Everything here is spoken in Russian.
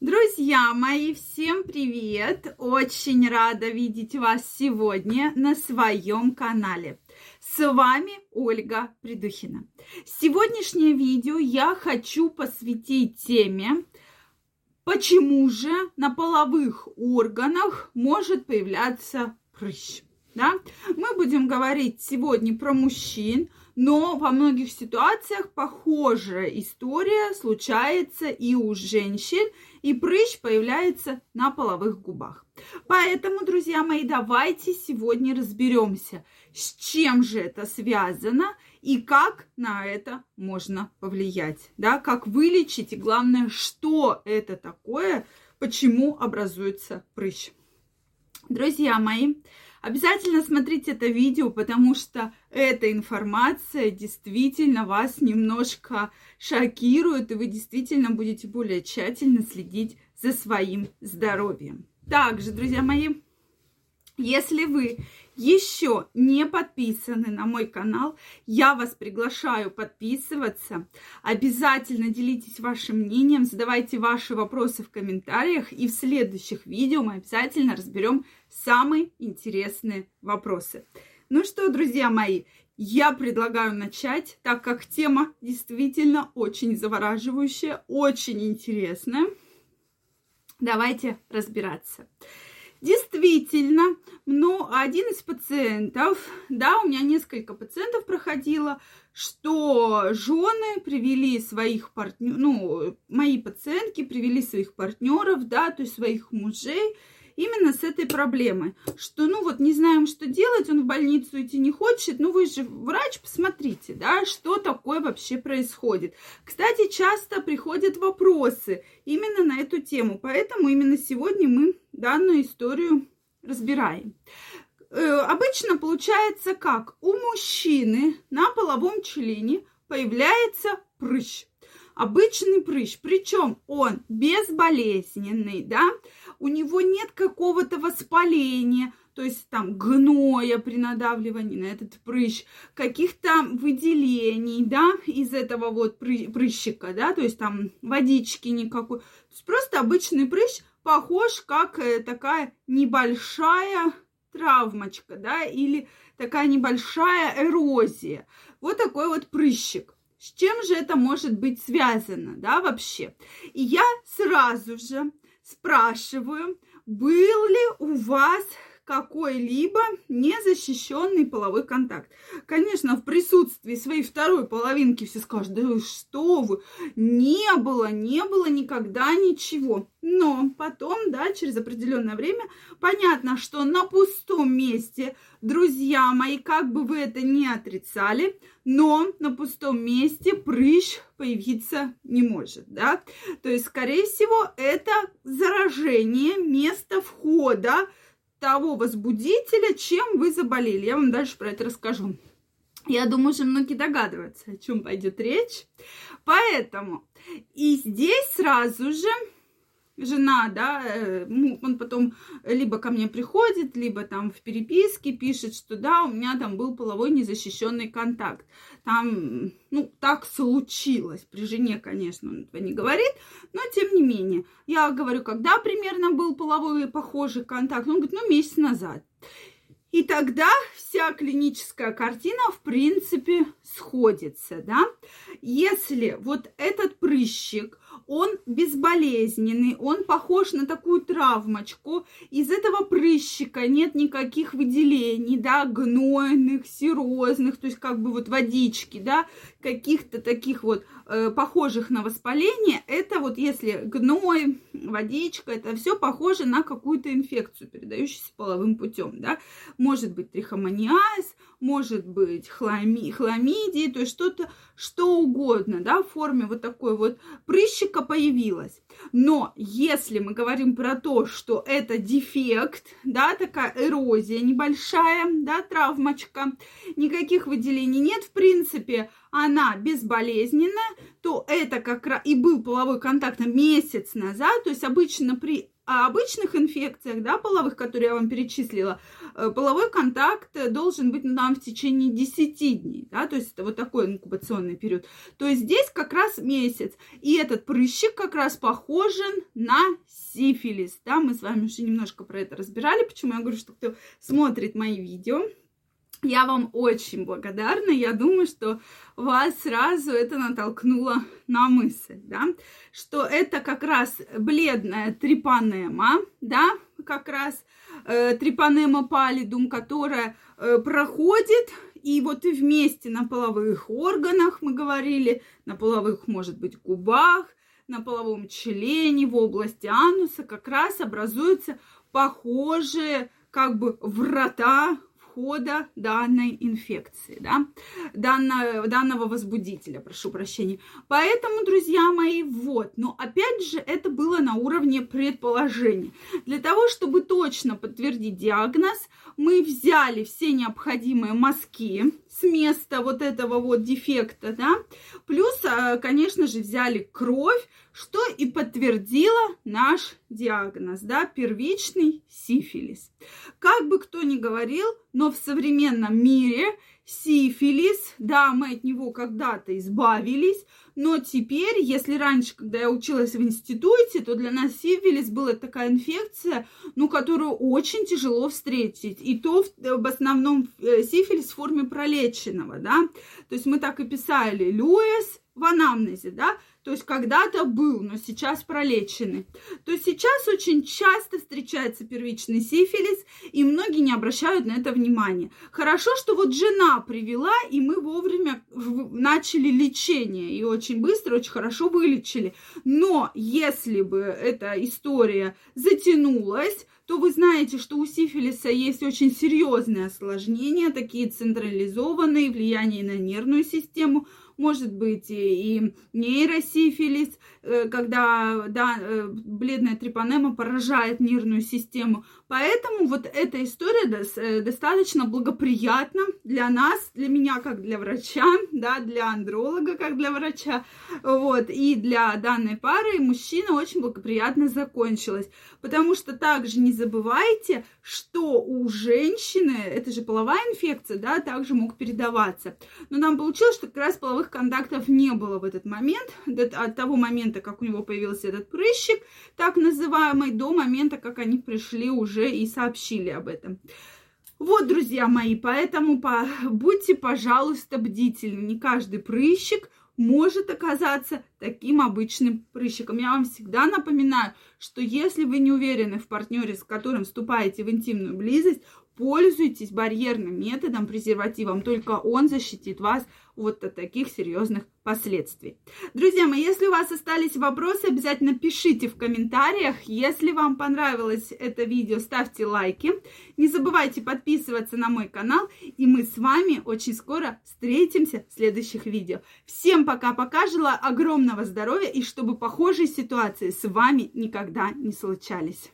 Друзья мои, всем привет! Очень рада видеть вас сегодня на своем канале. С вами Ольга Придухина. Сегодняшнее видео я хочу посвятить теме, почему же на половых органах может появляться прыщ. Да? Мы будем говорить сегодня про мужчин, но во многих ситуациях похожая история случается и у женщин, и прыщ появляется на половых губах. Поэтому, друзья мои, давайте сегодня разберемся, с чем же это связано и как на это можно повлиять, да, как вылечить и главное, что это такое, почему образуется прыщ. Друзья мои, Обязательно смотрите это видео, потому что эта информация действительно вас немножко шокирует, и вы действительно будете более тщательно следить за своим здоровьем. Также, друзья мои, если вы еще не подписаны на мой канал, я вас приглашаю подписываться. Обязательно делитесь вашим мнением, задавайте ваши вопросы в комментариях, и в следующих видео мы обязательно разберем самые интересные вопросы. Ну что, друзья мои, я предлагаю начать, так как тема действительно очень завораживающая, очень интересная. Давайте разбираться. Действительно, но один из пациентов, да, у меня несколько пациентов проходило, что жены привели своих партнеров, ну, мои пациентки привели своих партнеров, да, то есть своих мужей, именно с этой проблемой, что, ну вот, не знаем, что делать, он в больницу идти не хочет, ну вы же врач, посмотрите, да, что такое вообще происходит. Кстати, часто приходят вопросы именно на эту тему, поэтому именно сегодня мы данную историю разбираем. Э, обычно получается как? У мужчины на половом члене появляется прыщ обычный прыщ, причем он безболезненный, да, у него нет какого-то воспаления, то есть там гноя при надавливании на этот прыщ, каких-то выделений, да, из этого вот прыщика, да, то есть там водички никакой. То есть просто обычный прыщ похож как э, такая небольшая травмочка, да, или такая небольшая эрозия. Вот такой вот прыщик. С чем же это может быть связано, да, вообще? И я сразу же спрашиваю, был ли у вас какой-либо незащищенный половой контакт. Конечно, в присутствии своей второй половинки все скажут, да что вы, не было, не было никогда ничего. Но потом, да, через определенное время, понятно, что на пустом месте, друзья мои, как бы вы это не отрицали, но на пустом месте прыщ появиться не может, да. То есть, скорее всего, это заражение места входа того возбудителя, чем вы заболели. Я вам дальше про это расскажу. Я думаю, уже многие догадываются, о чем пойдет речь. Поэтому и здесь сразу же жена, да, э, он потом либо ко мне приходит, либо там в переписке пишет, что да, у меня там был половой незащищенный контакт. Там, ну, так случилось. При жене, конечно, он этого не говорит, но тем не менее. Я говорю, когда примерно был половой похожий контакт? Он говорит, ну, месяц назад. И тогда вся клиническая картина, в принципе, сходится, да. Если вот этот прыщик, он безболезненный, он похож на такую травмочку. Из этого прыщика нет никаких выделений, да, гнойных, серозных, то есть как бы вот водички, да, каких-то таких вот э, похожих на воспаление. Это вот если гной, водичка, это все похоже на какую-то инфекцию, передающуюся половым путем, да. Может быть трихомониаз, может быть хлами, хламидии, то есть что-то, что угодно, да, в форме вот такой вот прыщика появилась. Но если мы говорим про то, что это дефект, да, такая эрозия небольшая, да, травмочка, никаких выделений нет, в принципе, она безболезненная, то это как раз и был половой контакт месяц назад, то есть обычно при о обычных инфекциях, да, половых, которые я вам перечислила, э, половой контакт должен быть там в течение 10 дней, да, то есть это вот такой инкубационный период. То есть здесь как раз месяц. И этот прыщик как раз похожен на сифилис, да, мы с вами уже немножко про это разбирали, почему я говорю, что кто смотрит мои видео, я вам очень благодарна. Я думаю, что вас сразу это натолкнуло на мысль, да, что это как раз бледная трипанема, да, как раз э, трипанема палидум, которая э, проходит и вот и вместе на половых органах мы говорили, на половых, может быть, губах, на половом члене, в области ануса как раз образуются похожие как бы врата входа данной инфекции, да, данного, данного возбудителя, прошу прощения. Поэтому, друзья мои, вот, но опять же, это было на уровне предположения. Для того, чтобы точно подтвердить диагноз, мы взяли все необходимые мазки с места вот этого вот дефекта, да, плюс, а, конечно же, взяли кровь, что и подтвердило наш диагноз, да, первичный сифилис. Как бы кто ни говорил, но в современном мире сифилис, да, мы от него когда-то избавились, но теперь, если раньше, когда я училась в институте, то для нас сифилис была такая инфекция, ну, которую очень тяжело встретить. И то в, в основном э, сифилис в форме пролеченного, да. То есть мы так и писали Льюис в анамнезе, да, то есть когда-то был, но сейчас пролеченный, то сейчас очень часто встречается первичный сифилис, и многие не обращают на это внимания. Хорошо, что вот жена привела, и мы вовремя начали лечение, и очень быстро, очень хорошо вылечили. Но если бы эта история затянулась, то вы знаете, что у сифилиса есть очень серьезные осложнения, такие централизованные, влияние на нервную систему, может быть и нейросифилис, э, когда да, э, бледная трипанема поражает нервную систему. Поэтому вот эта история э, достаточно благоприятна для нас, для меня как для врача, да, для андролога как для врача, вот, и для данной пары мужчина очень благоприятно закончилась. Потому что также не забывайте, что у женщины, это же половая инфекция, да, также мог передаваться. Но нам получилось, что как раз половых контактов не было в этот момент, от того момента, как у него появился этот прыщик, так называемый, до момента, как они пришли уже и сообщили об этом. Вот, друзья мои, поэтому по... будьте, пожалуйста, бдительны. Не каждый прыщик может оказаться таким обычным прыщиком. Я вам всегда напоминаю, что если вы не уверены в партнере, с которым вступаете в интимную близость, пользуйтесь барьерным методом, презервативом. Только он защитит вас вот от таких серьезных последствий. Друзья мои, если у вас остались вопросы, обязательно пишите в комментариях. Если вам понравилось это видео, ставьте лайки. Не забывайте подписываться на мой канал. И мы с вами очень скоро встретимся в следующих видео. Всем пока-пока. Желаю огромного здоровья и чтобы похожие ситуации с вами никогда не случались.